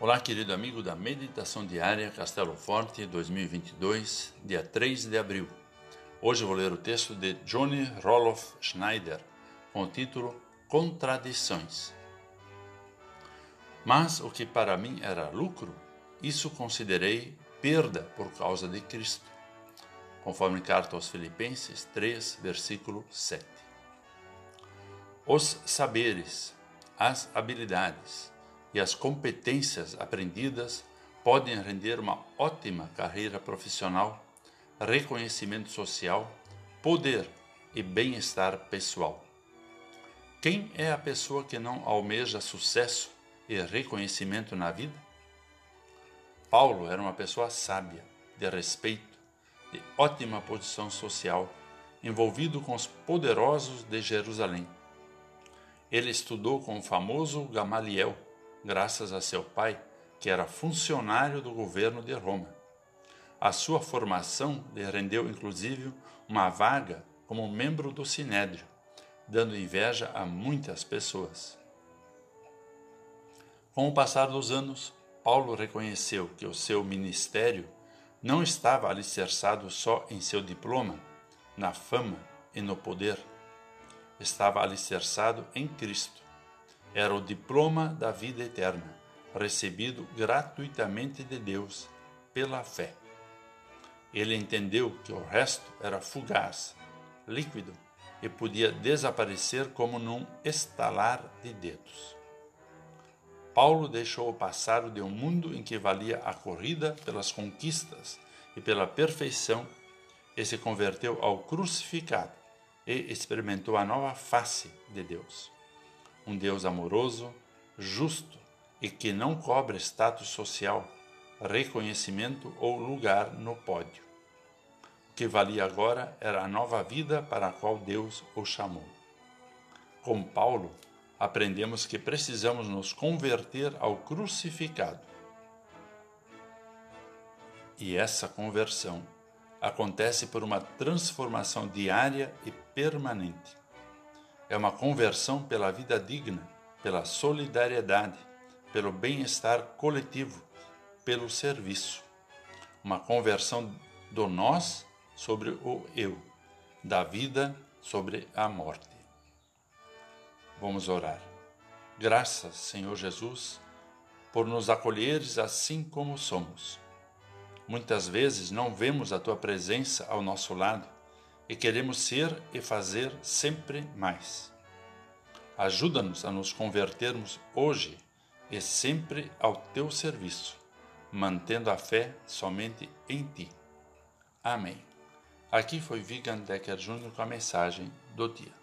Olá, querido amigo da Meditação Diária Castelo Forte 2022, dia 3 de abril. Hoje vou ler o texto de Johnny Roloff Schneider, com o título Contradições. Mas o que para mim era lucro, isso considerei perda por causa de Cristo. Conforme carta aos Filipenses 3, versículo 7. Os saberes, as habilidades, e as competências aprendidas podem render uma ótima carreira profissional, reconhecimento social, poder e bem-estar pessoal. Quem é a pessoa que não almeja sucesso e reconhecimento na vida? Paulo era uma pessoa sábia, de respeito, de ótima posição social, envolvido com os poderosos de Jerusalém. Ele estudou com o famoso Gamaliel graças a seu pai, que era funcionário do governo de Roma. A sua formação lhe rendeu inclusive uma vaga como membro do Sinédrio, dando inveja a muitas pessoas. Com o passar dos anos, Paulo reconheceu que o seu ministério não estava alicerçado só em seu diploma, na fama e no poder. Estava alicerçado em Cristo era o diploma da vida eterna, recebido gratuitamente de Deus pela fé. Ele entendeu que o resto era fugaz, líquido e podia desaparecer como num estalar de dedos. Paulo deixou o passado de um mundo em que valia a corrida pelas conquistas e pela perfeição e se converteu ao crucificado e experimentou a nova face de Deus um Deus amoroso, justo e que não cobra status social, reconhecimento ou lugar no pódio. O que valia agora era a nova vida para a qual Deus o chamou. Com Paulo, aprendemos que precisamos nos converter ao crucificado. E essa conversão acontece por uma transformação diária e permanente é uma conversão pela vida digna, pela solidariedade, pelo bem-estar coletivo, pelo serviço. Uma conversão do nós sobre o eu, da vida sobre a morte. Vamos orar. Graças, Senhor Jesus, por nos acolheres assim como somos. Muitas vezes não vemos a tua presença ao nosso lado e queremos ser e fazer sempre mais. Ajuda-nos a nos convertermos hoje e sempre ao teu serviço, mantendo a fé somente em ti. Amém. Aqui foi Vigan Decker Jr. com a mensagem do dia.